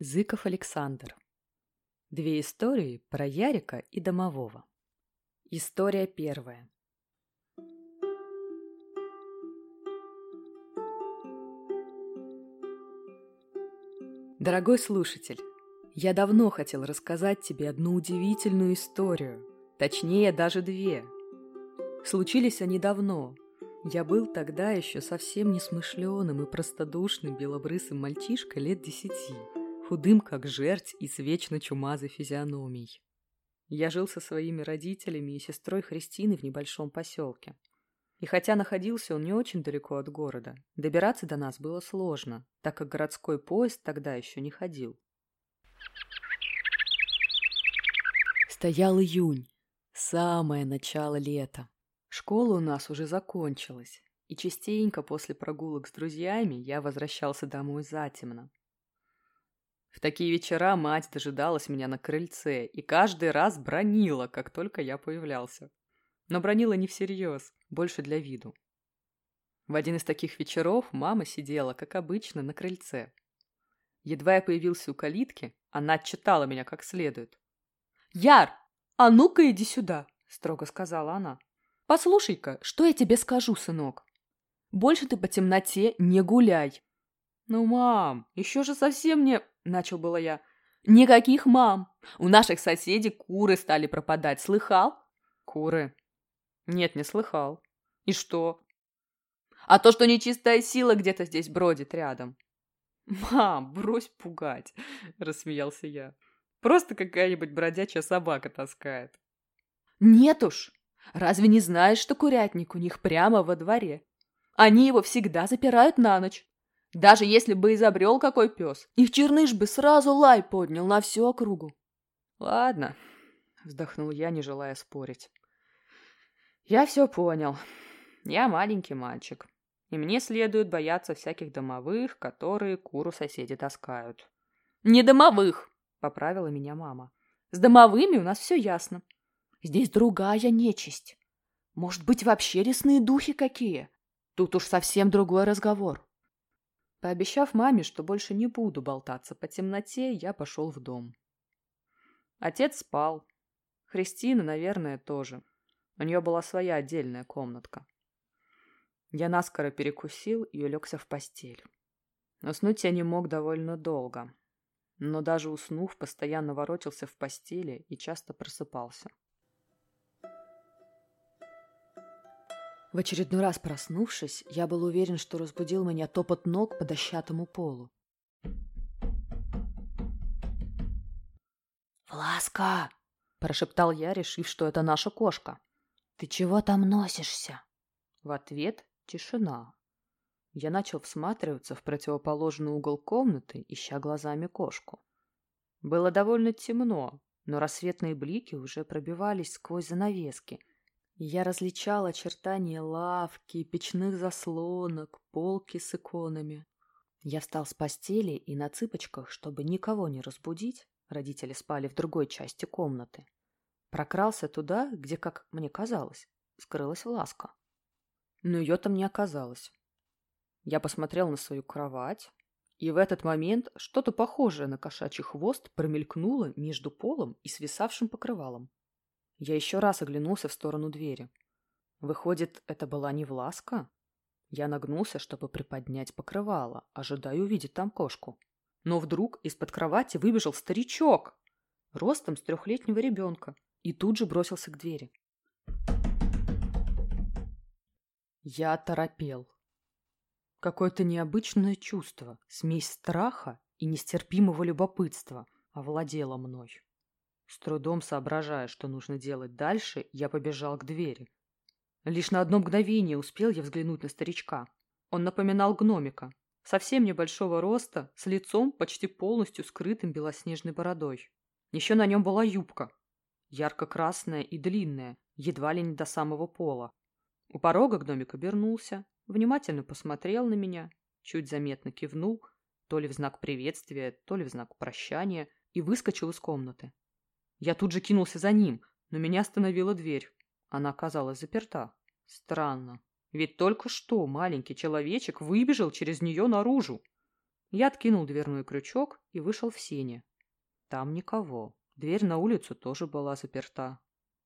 Зыков Александр. Две истории про Ярика и домового. История первая. Дорогой слушатель, я давно хотел рассказать тебе одну удивительную историю, точнее даже две. Случились они давно. Я был тогда еще совсем несмышленым и простодушным белобрысым мальчишкой лет десяти худым как жерть и с вечно чумазой физиономией. Я жил со своими родителями и сестрой Христиной в небольшом поселке. И хотя находился он не очень далеко от города, добираться до нас было сложно, так как городской поезд тогда еще не ходил. Стоял июнь, самое начало лета. Школа у нас уже закончилась, и частенько после прогулок с друзьями я возвращался домой затемно. В такие вечера мать дожидалась меня на крыльце и каждый раз бронила, как только я появлялся. Но бронила не всерьез, больше для виду. В один из таких вечеров мама сидела, как обычно, на крыльце. Едва я появился у калитки, она отчитала меня как следует. «Яр, а ну-ка иди сюда!» – строго сказала она. «Послушай-ка, что я тебе скажу, сынок? Больше ты по темноте не гуляй!» «Ну, мам, еще же совсем не...» начал было я. Никаких мам. У наших соседей куры стали пропадать. Слыхал? Куры. Нет, не слыхал. И что? А то, что нечистая сила где-то здесь бродит рядом. Мам, брось пугать, рассмеялся я. Просто какая-нибудь бродячая собака таскает. Нет уж. Разве не знаешь, что курятник у них прямо во дворе? Они его всегда запирают на ночь. Даже если бы изобрел какой пес, их черныш бы сразу лай поднял на всю округу. Ладно, вздохнул я, не желая спорить. Я все понял. Я маленький мальчик, и мне следует бояться всяких домовых, которые куру соседи таскают. Не домовых, поправила меня мама. С домовыми у нас все ясно. Здесь другая нечисть. Может быть, вообще лесные духи какие? Тут уж совсем другой разговор. Пообещав маме, что больше не буду болтаться по темноте, я пошел в дом. Отец спал. Христина, наверное, тоже. У нее была своя отдельная комнатка. Я наскоро перекусил и улегся в постель. Уснуть я не мог довольно долго. Но даже уснув, постоянно ворочался в постели и часто просыпался. В очередной раз проснувшись, я был уверен, что разбудил меня топот ног по дощатому полу. «Власка!» – прошептал я, решив, что это наша кошка. «Ты чего там носишься?» В ответ – тишина. Я начал всматриваться в противоположный угол комнаты, ища глазами кошку. Было довольно темно, но рассветные блики уже пробивались сквозь занавески, я различал очертания лавки, печных заслонок, полки с иконами. Я встал с постели и на цыпочках, чтобы никого не разбудить, родители спали в другой части комнаты, прокрался туда, где, как мне казалось, скрылась ласка. Но ее там не оказалось. Я посмотрел на свою кровать, и в этот момент что-то похожее на кошачий хвост промелькнуло между полом и свисавшим покрывалом. Я еще раз оглянулся в сторону двери. Выходит, это была не Власка? Я нагнулся, чтобы приподнять покрывало, ожидая увидеть там кошку. Но вдруг из-под кровати выбежал старичок, ростом с трехлетнего ребенка, и тут же бросился к двери. Я торопел. Какое-то необычное чувство, смесь страха и нестерпимого любопытства овладело мной. С трудом соображая, что нужно делать дальше, я побежал к двери. Лишь на одно мгновение успел я взглянуть на старичка. Он напоминал гномика, совсем небольшого роста, с лицом почти полностью скрытым белоснежной бородой. Еще на нем была юбка, ярко-красная и длинная, едва ли не до самого пола. У порога гномик обернулся, внимательно посмотрел на меня, чуть заметно кивнул, то ли в знак приветствия, то ли в знак прощания, и выскочил из комнаты. Я тут же кинулся за ним, но меня остановила дверь. Она оказалась заперта. Странно. Ведь только что маленький человечек выбежал через нее наружу. Я откинул дверной крючок и вышел в сене. Там никого. Дверь на улицу тоже была заперта.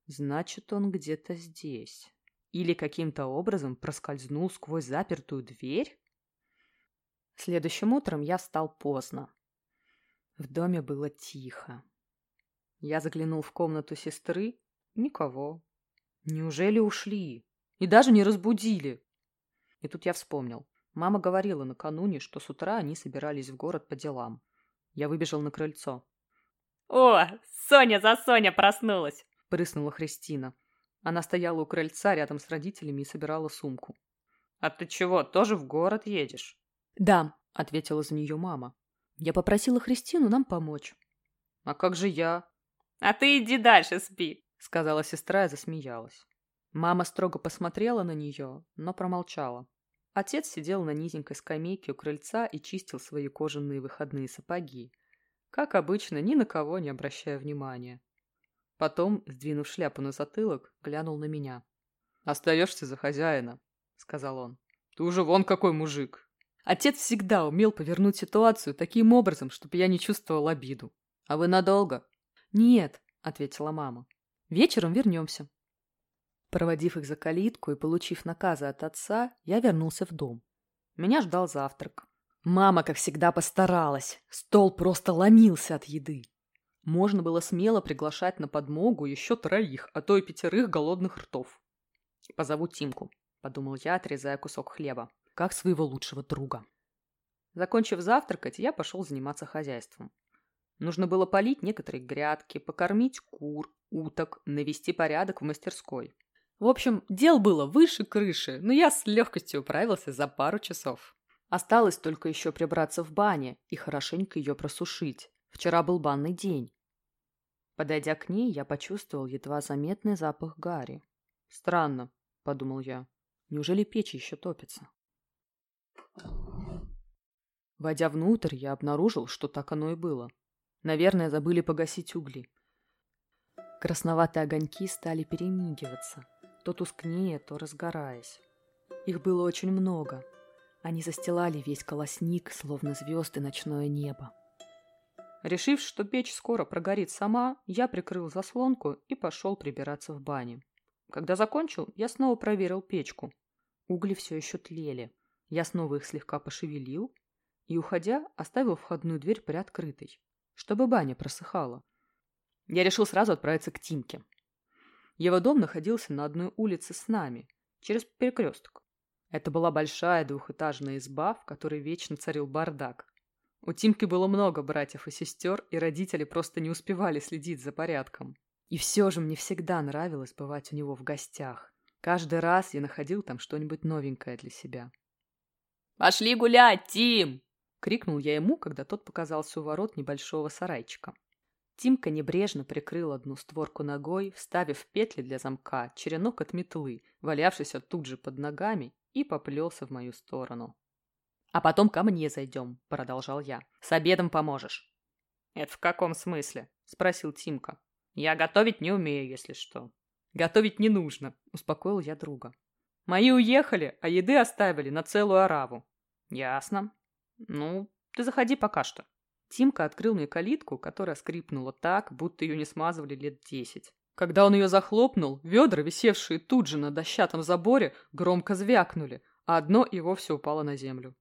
Значит, он где-то здесь. Или каким-то образом проскользнул сквозь запертую дверь? Следующим утром я встал поздно. В доме было тихо. Я заглянул в комнату сестры. Никого. Неужели ушли? И даже не разбудили? И тут я вспомнил. Мама говорила накануне, что с утра они собирались в город по делам. Я выбежал на крыльцо. «О, Соня за Соня проснулась!» – прыснула Христина. Она стояла у крыльца рядом с родителями и собирала сумку. «А ты чего, тоже в город едешь?» «Да», — ответила за нее мама. «Я попросила Христину нам помочь». «А как же я?» «А ты иди дальше спи», — сказала сестра и засмеялась. Мама строго посмотрела на нее, но промолчала. Отец сидел на низенькой скамейке у крыльца и чистил свои кожаные выходные сапоги. Как обычно, ни на кого не обращая внимания. Потом, сдвинув шляпу на затылок, глянул на меня. «Остаешься за хозяина», — сказал он. «Ты уже вон какой мужик. Отец всегда умел повернуть ситуацию таким образом, чтобы я не чувствовал обиду. А вы надолго? Нет, ответила мама. Вечером вернемся. Проводив их за калитку и получив наказы от отца, я вернулся в дом. Меня ждал завтрак. Мама, как всегда, постаралась. Стол просто ломился от еды. Можно было смело приглашать на подмогу еще троих, а то и пятерых голодных ртов. «Позову Тимку», — подумал я, отрезая кусок хлеба как своего лучшего друга. Закончив завтракать, я пошел заниматься хозяйством. Нужно было полить некоторые грядки, покормить кур, уток, навести порядок в мастерской. В общем, дел было выше крыши, но я с легкостью управился за пару часов. Осталось только еще прибраться в бане и хорошенько ее просушить. Вчера был банный день. Подойдя к ней, я почувствовал едва заметный запах гари. «Странно», — подумал я. «Неужели печь еще топится?» Войдя внутрь, я обнаружил, что так оно и было. Наверное, забыли погасить угли. Красноватые огоньки стали перемигиваться, то тускнее, то разгораясь. Их было очень много. Они застилали весь колосник, словно звезды ночное небо. Решив, что печь скоро прогорит сама, я прикрыл заслонку и пошел прибираться в бане. Когда закончил, я снова проверил печку. Угли все еще тлели. Я снова их слегка пошевелил и, уходя, оставил входную дверь приоткрытой, чтобы баня просыхала. Я решил сразу отправиться к Тимке. Его дом находился на одной улице с нами, через перекресток. Это была большая двухэтажная изба, в которой вечно царил бардак. У Тимки было много братьев и сестер, и родители просто не успевали следить за порядком. И все же мне всегда нравилось бывать у него в гостях. Каждый раз я находил там что-нибудь новенькое для себя. «Пошли гулять, Тим!» — крикнул я ему, когда тот показался у ворот небольшого сарайчика. Тимка небрежно прикрыл одну створку ногой, вставив петли для замка, черенок от метлы, валявшийся тут же под ногами, и поплелся в мою сторону. «А потом ко мне зайдем», — продолжал я. «С обедом поможешь». «Это в каком смысле?» — спросил Тимка. «Я готовить не умею, если что». «Готовить не нужно», — успокоил я друга. «Мои уехали, а еды оставили на целую ораву. Ясно. Ну, ты заходи пока что. Тимка открыл мне калитку, которая скрипнула так, будто ее не смазывали лет десять. Когда он ее захлопнул, ведра, висевшие тут же на дощатом заборе, громко звякнули, а одно и вовсе упало на землю.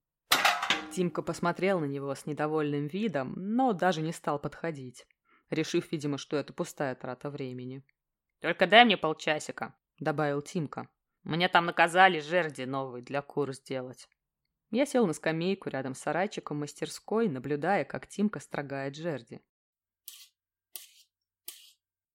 Тимка посмотрел на него с недовольным видом, но даже не стал подходить, решив, видимо, что это пустая трата времени. «Только дай мне полчасика», — добавил Тимка. «Мне там наказали жерди новые для кур сделать». Я сел на скамейку рядом с сарайчиком мастерской, наблюдая, как Тимка строгает жерди.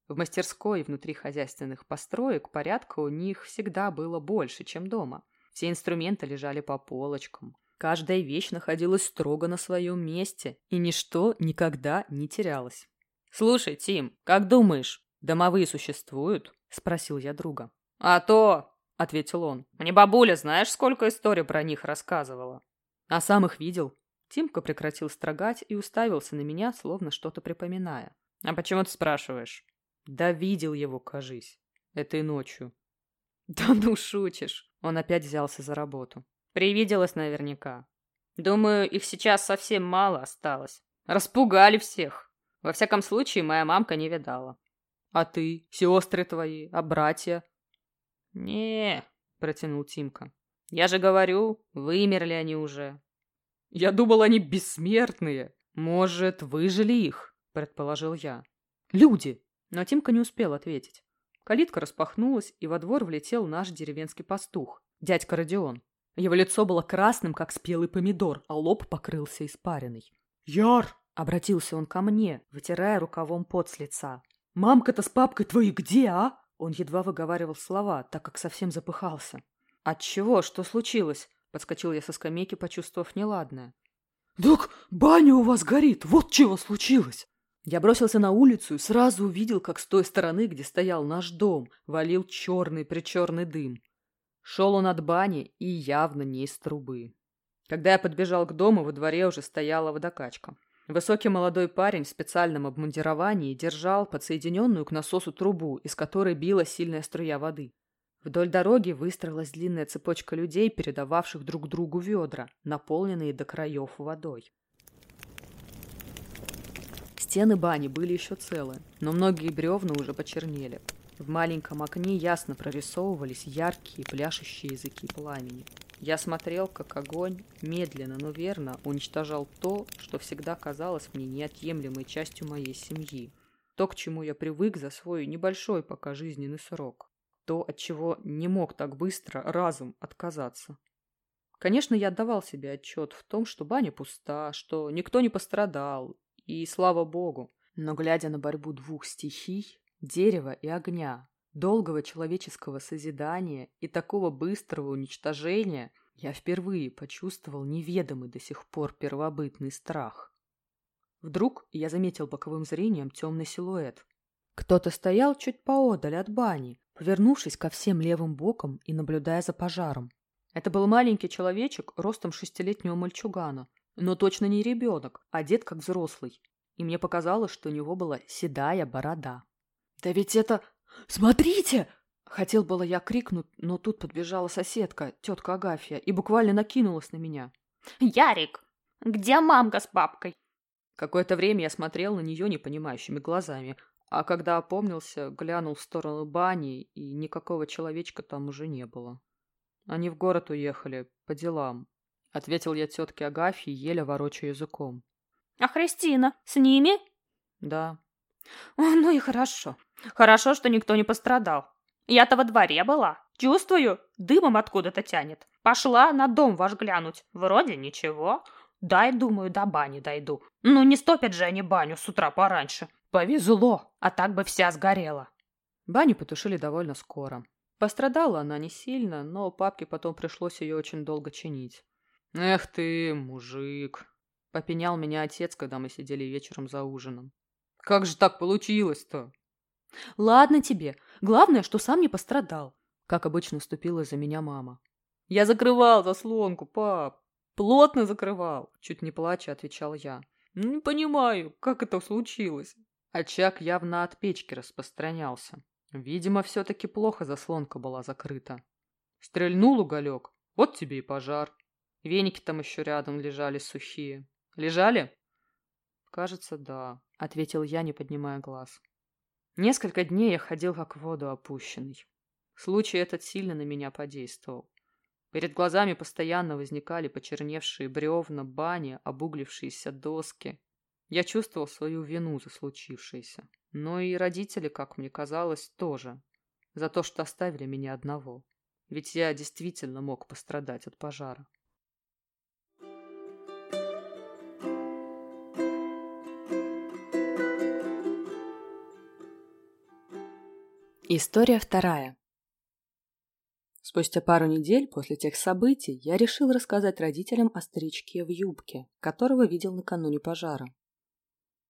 В мастерской внутри хозяйственных построек порядка у них всегда было больше, чем дома. Все инструменты лежали по полочкам. Каждая вещь находилась строго на своем месте, и ничто никогда не терялось. «Слушай, Тим, как думаешь, домовые существуют?» – спросил я друга. «А то!» — ответил он. «Мне бабуля, знаешь, сколько историй про них рассказывала?» «А сам их видел». Тимка прекратил строгать и уставился на меня, словно что-то припоминая. «А почему ты спрашиваешь?» «Да видел его, кажись, этой ночью». «Да ну шутишь!» Он опять взялся за работу. «Привиделось наверняка». Думаю, их сейчас совсем мало осталось. Распугали всех. Во всяком случае, моя мамка не видала. А ты, сестры твои, а братья? Не, протянул Тимка. Я же говорю, вымерли они уже. Я думал, они бессмертные. Может, выжили их, предположил я. Люди. Но Тимка не успел ответить. Калитка распахнулась, и во двор влетел наш деревенский пастух, дядька Родион. Его лицо было красным, как спелый помидор, а лоб покрылся испариной. «Яр!» — обратился он ко мне, вытирая рукавом пот с лица. «Мамка-то с папкой твои где, а?» Он едва выговаривал слова, так как совсем запыхался. «Отчего? Что случилось?» — подскочил я со скамейки, почувствовав неладное. «Так баня у вас горит, вот чего случилось!» Я бросился на улицу и сразу увидел, как с той стороны, где стоял наш дом, валил черный-причерный дым. Шел он от бани и явно не из трубы. Когда я подбежал к дому, во дворе уже стояла водокачка. Высокий молодой парень в специальном обмундировании держал подсоединенную к насосу трубу, из которой била сильная струя воды. Вдоль дороги выстроилась длинная цепочка людей, передававших друг другу ведра, наполненные до краев водой. Стены бани были еще целы, но многие бревна уже почернели. В маленьком окне ясно прорисовывались яркие пляшущие языки пламени. Я смотрел, как огонь медленно, но верно уничтожал то, что всегда казалось мне неотъемлемой частью моей семьи. То, к чему я привык за свой небольшой пока жизненный срок. То, от чего не мог так быстро разум отказаться. Конечно, я отдавал себе отчет в том, что баня пуста, что никто не пострадал, и слава богу. Но глядя на борьбу двух стихий, дерева и огня, долгого человеческого созидания и такого быстрого уничтожения, я впервые почувствовал неведомый до сих пор первобытный страх. Вдруг я заметил боковым зрением темный силуэт. Кто-то стоял чуть поодаль от бани, повернувшись ко всем левым боком и наблюдая за пожаром. Это был маленький человечек ростом шестилетнего мальчугана, но точно не ребенок, одет как взрослый. И мне показалось, что у него была седая борода. «Да ведь это... Смотрите!» Хотел было я крикнуть, но тут подбежала соседка, тетка Агафья, и буквально накинулась на меня. «Ярик, где мамка с папкой?» Какое-то время я смотрел на нее непонимающими глазами, а когда опомнился, глянул в сторону бани, и никакого человечка там уже не было. Они в город уехали, по делам, — ответил я тетке Агафье, еле ворочая языком. — А Христина с ними? — Да. — Ну и хорошо. Хорошо, что никто не пострадал. Я-то во дворе была. Чувствую, дымом откуда-то тянет. Пошла на дом ваш глянуть. Вроде ничего. Дай, думаю, до бани дойду. Ну, не стопят же они баню с утра пораньше. Повезло, а так бы вся сгорела. Баню потушили довольно скоро. Пострадала она не сильно, но папке потом пришлось ее очень долго чинить. «Эх ты, мужик!» — попенял меня отец, когда мы сидели вечером за ужином. «Как же так получилось-то?» «Ладно тебе. Главное, что сам не пострадал», — как обычно уступила за меня мама. «Я закрывал заслонку, пап. Плотно закрывал», — чуть не плача отвечал я. «Не понимаю, как это случилось». Очаг явно от печки распространялся. Видимо, все-таки плохо заслонка была закрыта. Стрельнул уголек, вот тебе и пожар. Веники там еще рядом лежали сухие. Лежали? Кажется, да, ответил я, не поднимая глаз. Несколько дней я ходил как в воду опущенный. Случай этот сильно на меня подействовал. Перед глазами постоянно возникали почерневшие бревна, бани, обуглившиеся доски. Я чувствовал свою вину за случившееся. Но и родители, как мне казалось, тоже. За то, что оставили меня одного. Ведь я действительно мог пострадать от пожара. История вторая. Спустя пару недель после тех событий я решил рассказать родителям о старичке в юбке, которого видел накануне пожара.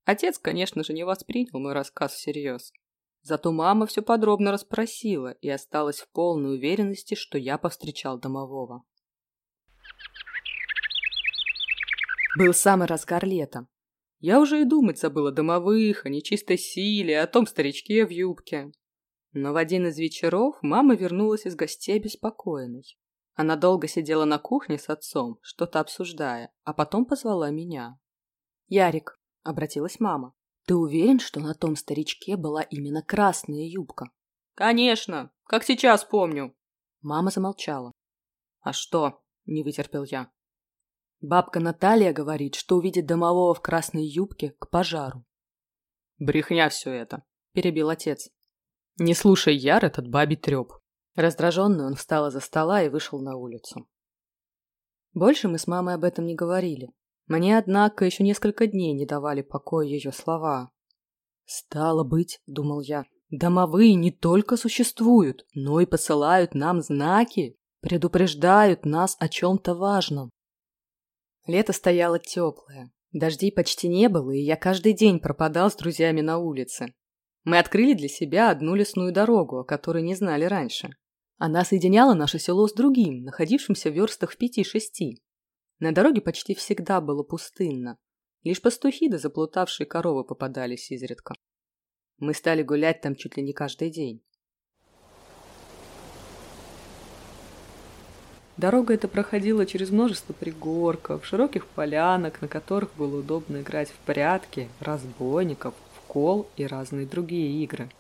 Отец, конечно же, не воспринял мой рассказ всерьез. Зато мама все подробно расспросила и осталась в полной уверенности, что я повстречал домового. Был самый разгар лета. Я уже и думать забыла о домовых, о нечистой силе, о том старичке в юбке. Но в один из вечеров мама вернулась из гостей обеспокоенной. Она долго сидела на кухне с отцом, что-то обсуждая, а потом позвала меня. «Ярик», — обратилась мама, — «ты уверен, что на том старичке была именно красная юбка?» «Конечно, как сейчас помню». Мама замолчала. «А что?» — не вытерпел я. Бабка Наталья говорит, что увидит домового в красной юбке к пожару. «Брехня все это», — перебил отец. «Не слушай, Яр, этот бабий треп. Раздраженный он встал из-за стола и вышел на улицу. Больше мы с мамой об этом не говорили. Мне, однако, еще несколько дней не давали покоя ее слова. «Стало быть», — думал я, — «домовые не только существуют, но и посылают нам знаки, предупреждают нас о чем-то важном». Лето стояло теплое, дождей почти не было, и я каждый день пропадал с друзьями на улице. Мы открыли для себя одну лесную дорогу, о которой не знали раньше. Она соединяла наше село с другим, находившимся в верстах в пяти-шести. На дороге почти всегда было пустынно. Лишь пастухи да заплутавшие коровы попадались изредка. Мы стали гулять там чуть ли не каждый день. Дорога эта проходила через множество пригорков, широких полянок, на которых было удобно играть в прятки, разбойников, кол и разные другие игры.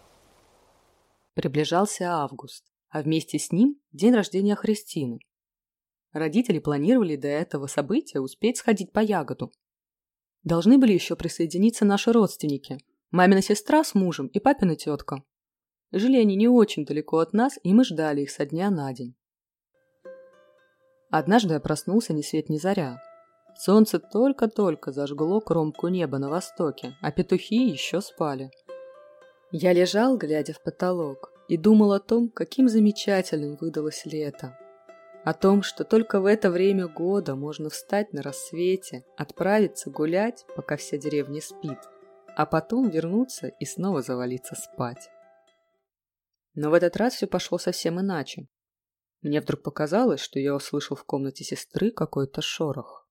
Приближался август а вместе с ним день рождения Христины. Родители планировали до этого события успеть сходить по ягоду. Должны были еще присоединиться наши родственники, мамина сестра с мужем и папина тетка. Жили они не очень далеко от нас, и мы ждали их со дня на день. Однажды я проснулся ни свет ни заря. Солнце только-только зажгло кромку неба на востоке, а петухи еще спали. Я лежал, глядя в потолок, и думал о том, каким замечательным выдалось лето. О том, что только в это время года можно встать на рассвете, отправиться гулять, пока вся деревня спит, а потом вернуться и снова завалиться спать. Но в этот раз все пошло совсем иначе. Мне вдруг показалось, что я услышал в комнате сестры какой-то шорох.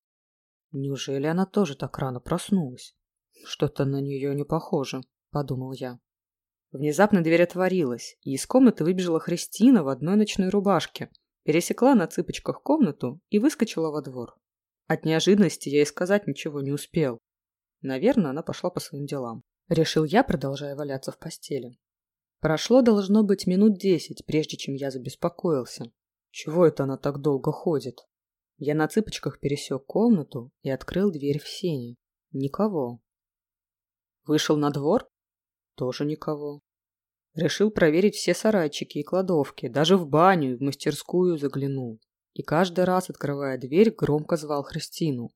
Неужели она тоже так рано проснулась? Что-то на нее не похоже, подумал я. Внезапно дверь отворилась, и из комнаты выбежала Христина в одной ночной рубашке, пересекла на цыпочках комнату и выскочила во двор. От неожиданности я и сказать ничего не успел. Наверное, она пошла по своим делам. Решил я, продолжая валяться в постели. Прошло, должно быть, минут десять, прежде чем я забеспокоился. Чего это она так долго ходит? Я на цыпочках пересек комнату и открыл дверь в сене. Никого. Вышел на двор? Тоже никого. Решил проверить все сарайчики и кладовки, даже в баню и в мастерскую заглянул. И каждый раз, открывая дверь, громко звал Христину.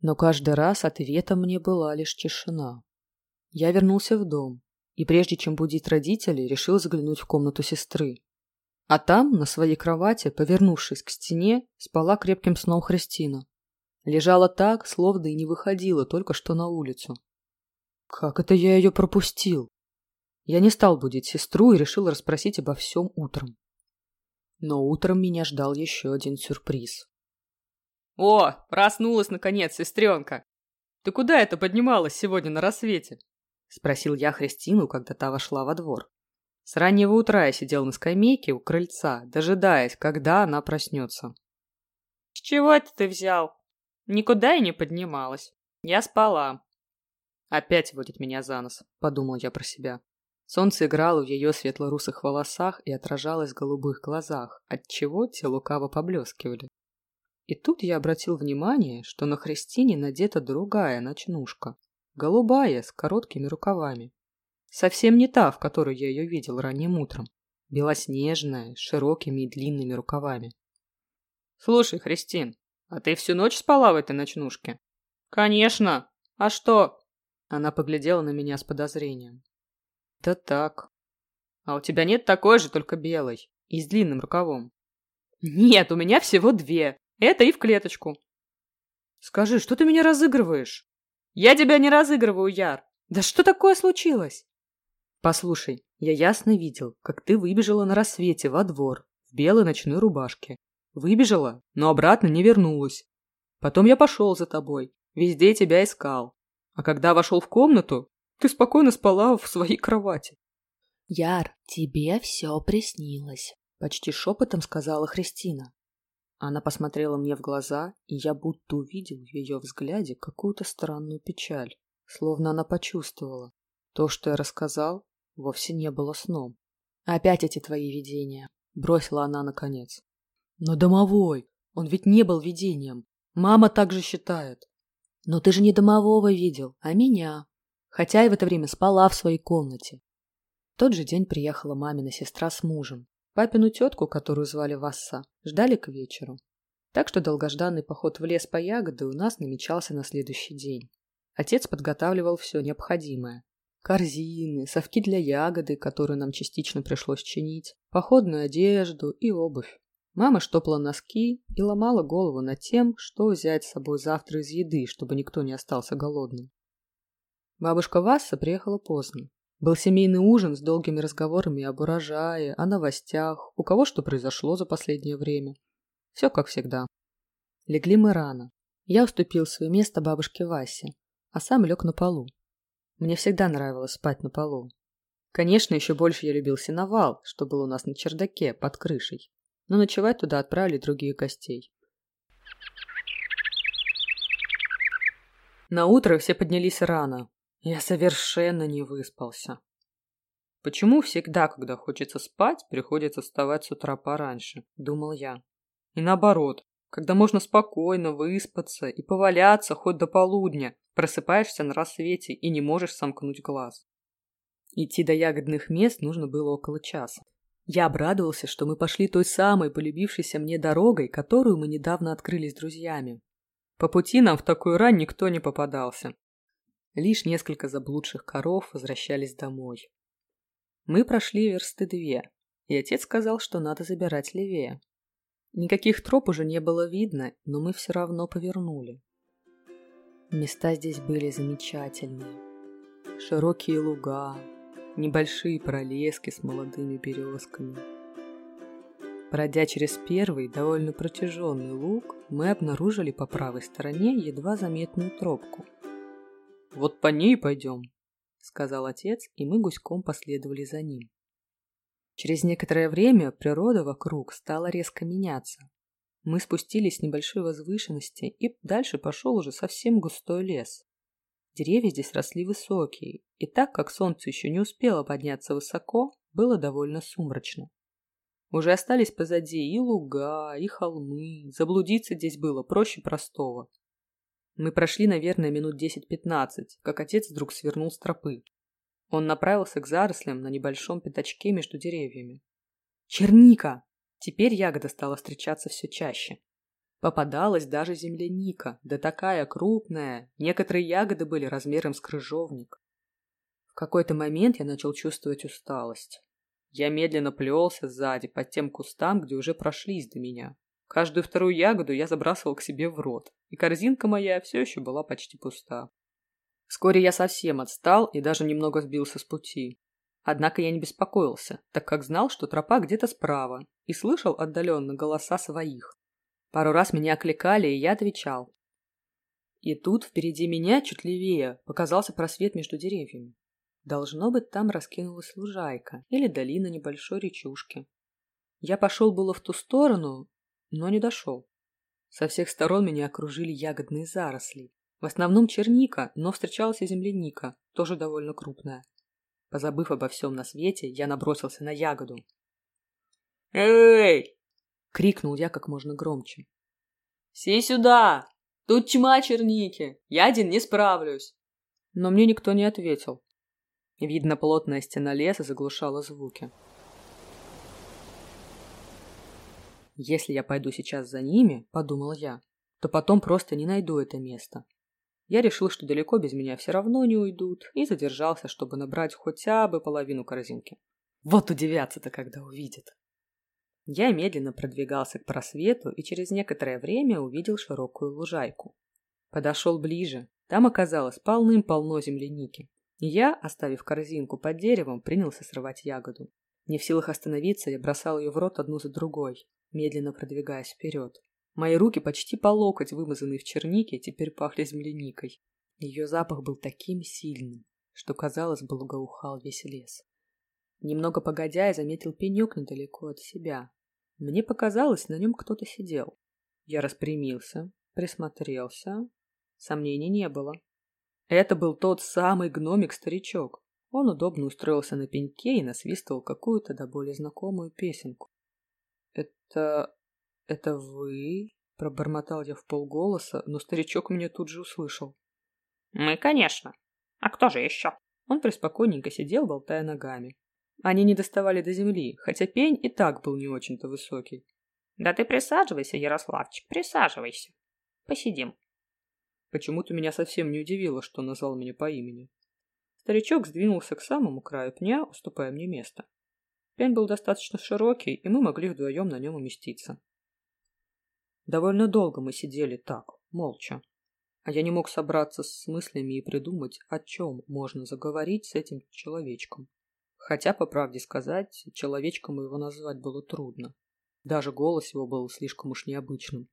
Но каждый раз ответом мне была лишь тишина. Я вернулся в дом, и прежде чем будить родителей, решил заглянуть в комнату сестры. А там, на своей кровати, повернувшись к стене, спала крепким сном Христина. Лежала так, словно и не выходила только что на улицу. Как это я ее пропустил? Я не стал будить сестру и решил расспросить обо всем утром. Но утром меня ждал еще один сюрприз. «О, проснулась наконец, сестренка! Ты куда это поднималась сегодня на рассвете?» — спросил я Христину, когда та вошла во двор. С раннего утра я сидел на скамейке у крыльца, дожидаясь, когда она проснется. «С чего это ты взял? Никуда я не поднималась. Я спала». «Опять водит меня за нос», — подумал я про себя. Солнце играло в ее светло-русых волосах и отражалось в голубых глазах, отчего те лукаво поблескивали. И тут я обратил внимание, что на Христине надета другая ночнушка, голубая, с короткими рукавами. Совсем не та, в которой я ее видел ранним утром, белоснежная, с широкими и длинными рукавами. «Слушай, Христин, а ты всю ночь спала в этой ночнушке?» «Конечно! А что?» Она поглядела на меня с подозрением. Да так. А у тебя нет такой же, только белой. И с длинным рукавом. Нет, у меня всего две. Это и в клеточку. Скажи, что ты меня разыгрываешь? Я тебя не разыгрываю, Яр. Да что такое случилось? Послушай, я ясно видел, как ты выбежала на рассвете во двор в белой ночной рубашке. Выбежала, но обратно не вернулась. Потом я пошел за тобой, везде тебя искал. А когда вошел в комнату, ты спокойно спала в своей кровати. Яр, тебе все приснилось, почти шепотом сказала Христина. Она посмотрела мне в глаза, и я будто увидел в ее взгляде какую-то странную печаль, словно она почувствовала. То, что я рассказал, вовсе не было сном. «Опять эти твои видения», — бросила она наконец. «Но домовой, он ведь не был видением. Мама так же считает». «Но ты же не домового видел, а меня. Хотя и в это время спала в своей комнате». В тот же день приехала мамина сестра с мужем. Папину тетку, которую звали Васса, ждали к вечеру. Так что долгожданный поход в лес по ягоды у нас намечался на следующий день. Отец подготавливал все необходимое. Корзины, совки для ягоды, которую нам частично пришлось чинить, походную одежду и обувь. Мама штопала носки и ломала голову над тем, что взять с собой завтра из еды, чтобы никто не остался голодным. Бабушка Васса приехала поздно. Был семейный ужин с долгими разговорами об урожае, о новостях, у кого что произошло за последнее время. Все как всегда. Легли мы рано. Я уступил свое место бабушке Васе, а сам лег на полу. Мне всегда нравилось спать на полу. Конечно, еще больше я любил сеновал, что был у нас на чердаке, под крышей. Но ночевать туда отправили других гостей. На утро все поднялись рано, я совершенно не выспался. Почему всегда, когда хочется спать, приходится вставать с утра пораньше, думал я. И наоборот, когда можно спокойно выспаться и поваляться хоть до полудня, просыпаешься на рассвете и не можешь сомкнуть глаз. Идти до ягодных мест нужно было около часа. Я обрадовался, что мы пошли той самой полюбившейся мне дорогой, которую мы недавно открыли с друзьями. По пути нам в такую рань никто не попадался. Лишь несколько заблудших коров возвращались домой. Мы прошли версты две, и отец сказал, что надо забирать левее. Никаких троп уже не было видно, но мы все равно повернули. Места здесь были замечательные. Широкие луга, небольшие пролески с молодыми березками. Пройдя через первый, довольно протяженный луг, мы обнаружили по правой стороне едва заметную тропку – вот по ней пойдем, сказал отец, и мы гуськом последовали за ним. Через некоторое время природа вокруг стала резко меняться. Мы спустились с небольшой возвышенности, и дальше пошел уже совсем густой лес. Деревья здесь росли высокие, и так как солнце еще не успело подняться высоко, было довольно сумрачно. Уже остались позади и луга, и холмы, заблудиться здесь было проще простого. Мы прошли, наверное, минут 10-15, как отец вдруг свернул с тропы. Он направился к зарослям на небольшом пятачке между деревьями. Черника! Теперь ягода стала встречаться все чаще. Попадалась даже земляника, да такая крупная, некоторые ягоды были размером с крыжовник. В какой-то момент я начал чувствовать усталость. Я медленно плелся сзади, под тем кустам, где уже прошлись до меня. Каждую вторую ягоду я забрасывал к себе в рот, и корзинка моя все еще была почти пуста. Вскоре я совсем отстал и даже немного сбился с пути. Однако я не беспокоился, так как знал, что тропа где-то справа, и слышал отдаленно голоса своих. Пару раз меня окликали, и я отвечал. И тут впереди меня, чуть левее, показался просвет между деревьями. Должно быть, там раскинулась лужайка или долина небольшой речушки. Я пошел было в ту сторону, но не дошел. Со всех сторон меня окружили ягодные заросли. В основном черника, но встречалась и земляника, тоже довольно крупная. Позабыв обо всем на свете, я набросился на ягоду. «Эй!» — крикнул я как можно громче. «Сей сюда! Тут тьма черники! Я один не справлюсь!» Но мне никто не ответил. Видно, плотная стена леса заглушала звуки. Если я пойду сейчас за ними, подумал я, то потом просто не найду это место. Я решил, что далеко без меня все равно не уйдут, и задержался, чтобы набрать хотя бы половину корзинки. Вот удивятся-то, когда увидят. Я медленно продвигался к просвету и через некоторое время увидел широкую лужайку. Подошел ближе. Там оказалось полным-полно земляники. Я, оставив корзинку под деревом, принялся срывать ягоду. Не в силах остановиться, я бросал ее в рот одну за другой медленно продвигаясь вперед. Мои руки почти по локоть, вымазанные в чернике, теперь пахли земляникой. Ее запах был таким сильным, что, казалось, благоухал весь лес. Немного погодя, я заметил пенек недалеко от себя. Мне показалось, на нем кто-то сидел. Я распрямился, присмотрелся. Сомнений не было. Это был тот самый гномик-старичок. Он удобно устроился на пеньке и насвистывал какую-то до более знакомую песенку. «Это... это вы?» — пробормотал я в полголоса, но старичок меня тут же услышал. «Мы, конечно. А кто же еще?» Он преспокойненько сидел, болтая ногами. Они не доставали до земли, хотя пень и так был не очень-то высокий. «Да ты присаживайся, Ярославчик, присаживайся. Посидим». Почему-то меня совсем не удивило, что назвал меня по имени. Старичок сдвинулся к самому краю пня, уступая мне место. Пень был достаточно широкий, и мы могли вдвоем на нем уместиться. Довольно долго мы сидели так, молча. А я не мог собраться с мыслями и придумать, о чем можно заговорить с этим человечком. Хотя, по правде сказать, человечком его назвать было трудно. Даже голос его был слишком уж необычным.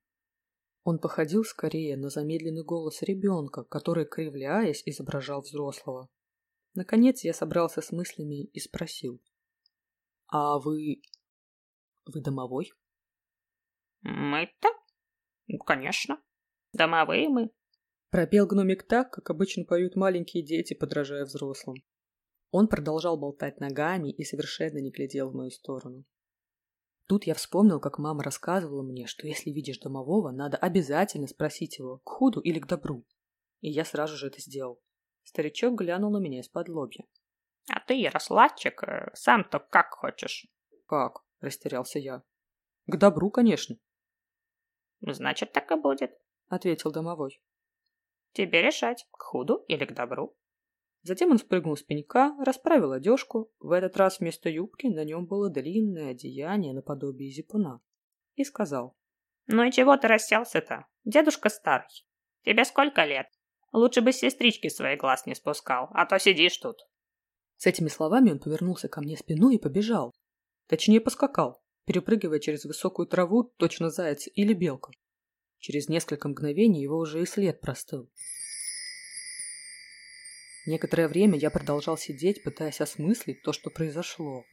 Он походил скорее на замедленный голос ребенка, который, кривляясь, изображал взрослого. Наконец я собрался с мыслями и спросил. «А вы... вы домовой?» «Мы-то? Конечно. Домовые мы». Пропел гномик так, как обычно поют маленькие дети, подражая взрослым. Он продолжал болтать ногами и совершенно не глядел в мою сторону. Тут я вспомнил, как мама рассказывала мне, что если видишь домового, надо обязательно спросить его, к худу или к добру. И я сразу же это сделал. Старичок глянул на меня из-под лобья. — А ты, Ярославчик, э, сам-то как хочешь? — Как? — растерялся я. — К добру, конечно. — Значит, так и будет, — ответил домовой. — Тебе решать, к худу или к добру. Затем он спрыгнул с пенька, расправил одежку. В этот раз вместо юбки на нем было длинное одеяние наподобие зипуна. И сказал. «Ну и чего ты расселся-то? Дедушка старый. Тебе сколько лет? Лучше бы сестрички свои глаз не спускал, а то сидишь тут». С этими словами он повернулся ко мне спиной и побежал. Точнее, поскакал, перепрыгивая через высокую траву, точно заяц или белка. Через несколько мгновений его уже и след простыл. Некоторое время я продолжал сидеть, пытаясь осмыслить то, что произошло.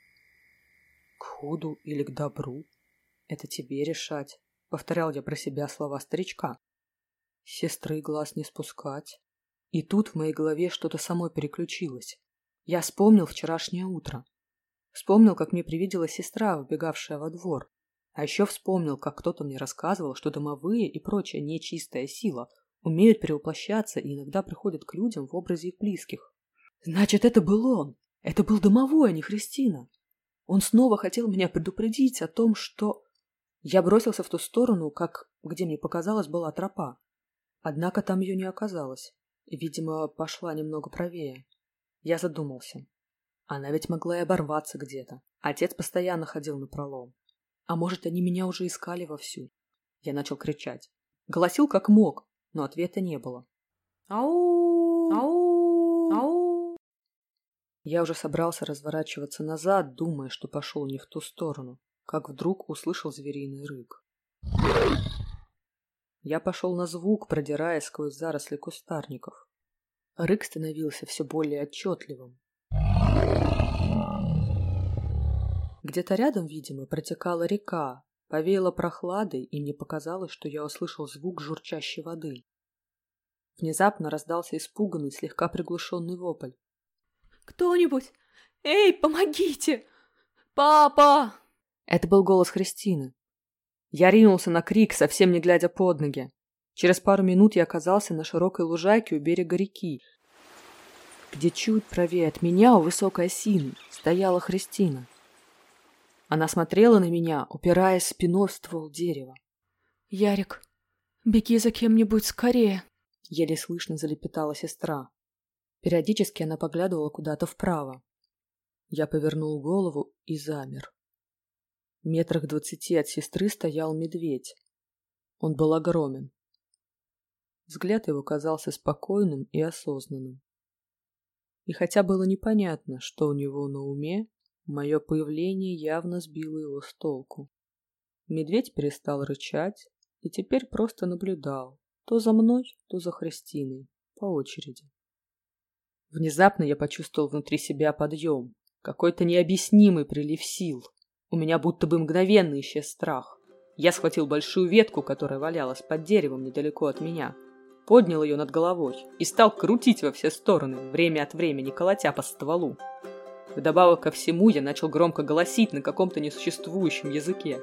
К худу или к добру? Это тебе решать, повторял я про себя слова старичка. Сестры глаз не спускать. И тут в моей голове что-то само переключилось. Я вспомнил вчерашнее утро. Вспомнил, как мне привиделась сестра, выбегавшая во двор. А еще вспомнил, как кто-то мне рассказывал, что домовые и прочая нечистая сила умеют перевоплощаться и иногда приходят к людям в образе их близких. Значит, это был он. Это был домовой, а не Христина. Он снова хотел меня предупредить о том, что... Я бросился в ту сторону, как, где мне показалось, была тропа. Однако там ее не оказалось. Видимо, пошла немного правее. Я задумался. Она ведь могла и оборваться где-то. Отец постоянно ходил на пролом. А может, они меня уже искали вовсю? Я начал кричать. Голосил как мог, но ответа не было. «Ау! Ау! Ау!» Я уже собрался разворачиваться назад, думая, что пошел не в ту сторону, как вдруг услышал звериный рык. Я пошел на звук, продираясь сквозь заросли кустарников. Рык становился все более отчетливым. Где-то рядом, видимо, протекала река, Повеяло прохладой, и мне показалось, что я услышал звук журчащей воды. Внезапно раздался испуганный, слегка приглушенный вопль. «Кто-нибудь! Эй, помогите! Папа!» Это был голос Христины. Я ринулся на крик, совсем не глядя под ноги. Через пару минут я оказался на широкой лужайке у берега реки, где чуть правее от меня у высокой осины стояла Христина. Она смотрела на меня, упираясь спиной в ствол дерева. «Ярик, беги за кем-нибудь скорее!» Еле слышно залепетала сестра. Периодически она поглядывала куда-то вправо. Я повернул голову и замер. В метрах двадцати от сестры стоял медведь. Он был огромен. Взгляд его казался спокойным и осознанным. И хотя было непонятно, что у него на уме, Мое появление явно сбило его с толку. Медведь перестал рычать и теперь просто наблюдал, то за мной, то за Христиной, по очереди. Внезапно я почувствовал внутри себя подъем, какой-то необъяснимый прилив сил. У меня будто бы мгновенно исчез страх. Я схватил большую ветку, которая валялась под деревом недалеко от меня, поднял ее над головой и стал крутить во все стороны, время от времени колотя по стволу. Вдобавок ко всему я начал громко голосить на каком-то несуществующем языке.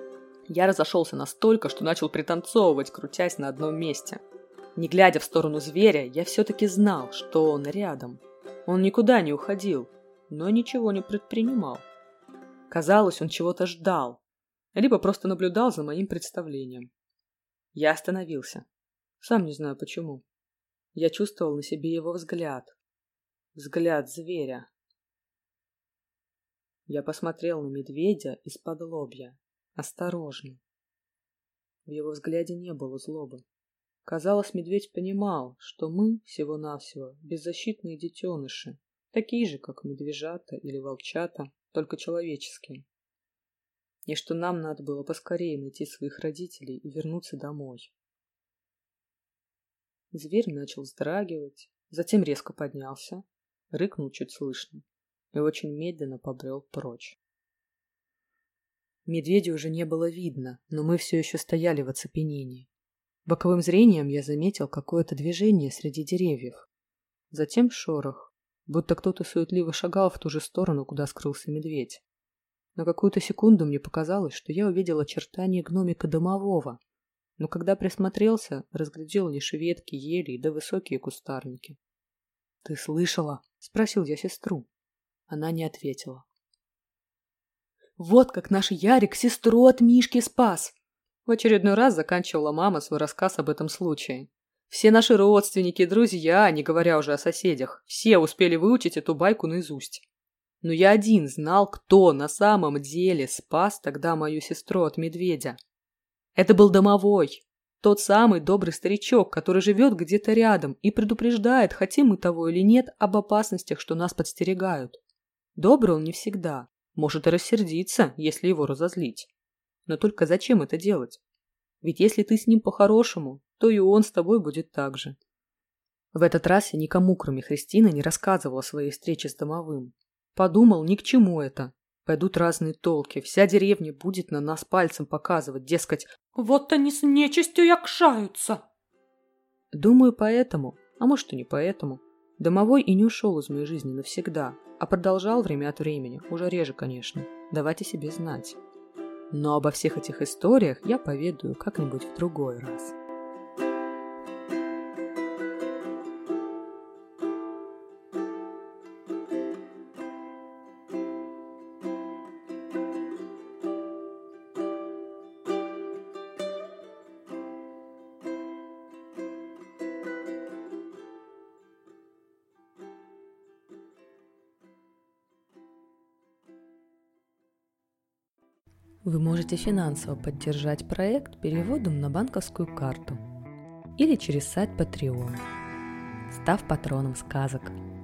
Я разошелся настолько, что начал пританцовывать, крутясь на одном месте. Не глядя в сторону зверя, я все-таки знал, что он рядом. Он никуда не уходил, но ничего не предпринимал. Казалось, он чего-то ждал, либо просто наблюдал за моим представлением. Я остановился. Сам не знаю почему. Я чувствовал на себе его взгляд. Взгляд зверя. Я посмотрел на медведя из-под лобья. Осторожно. В его взгляде не было злобы. Казалось, медведь понимал, что мы всего-навсего беззащитные детеныши, такие же, как медвежата или волчата, только человеческие. И что нам надо было поскорее найти своих родителей и вернуться домой. Зверь начал вздрагивать, затем резко поднялся, рыкнул чуть слышно и очень медленно побрел прочь. Медведя уже не было видно, но мы все еще стояли в оцепенении. Боковым зрением я заметил какое-то движение среди деревьев. Затем шорох, будто кто-то суетливо шагал в ту же сторону, куда скрылся медведь. На какую-то секунду мне показалось, что я увидел очертания гномика домового, но когда присмотрелся, разглядел лишь ветки, ели да высокие кустарники. — Ты слышала? — спросил я сестру. Она не ответила. «Вот как наш Ярик сестру от Мишки спас!» В очередной раз заканчивала мама свой рассказ об этом случае. Все наши родственники, друзья, не говоря уже о соседях, все успели выучить эту байку наизусть. Но я один знал, кто на самом деле спас тогда мою сестру от медведя. Это был домовой, тот самый добрый старичок, который живет где-то рядом и предупреждает, хотим мы того или нет, об опасностях, что нас подстерегают. Добрый он не всегда. Может и рассердиться, если его разозлить. Но только зачем это делать? Ведь если ты с ним по-хорошему, то и он с тобой будет так же. В этот раз я никому, кроме Христины, не рассказывал о своей встрече с домовым. Подумал, ни к чему это. Пойдут разные толки, вся деревня будет на нас пальцем показывать, дескать, «Вот они с нечистью якшаются!» Думаю, поэтому, а может и не поэтому, домовой и не ушел из моей жизни навсегда, а продолжал время от времени, уже реже, конечно, давать о себе знать. Но обо всех этих историях я поведаю как-нибудь в другой раз. Можете финансово поддержать проект переводом на банковскую карту или через сайт Patreon, став патроном сказок –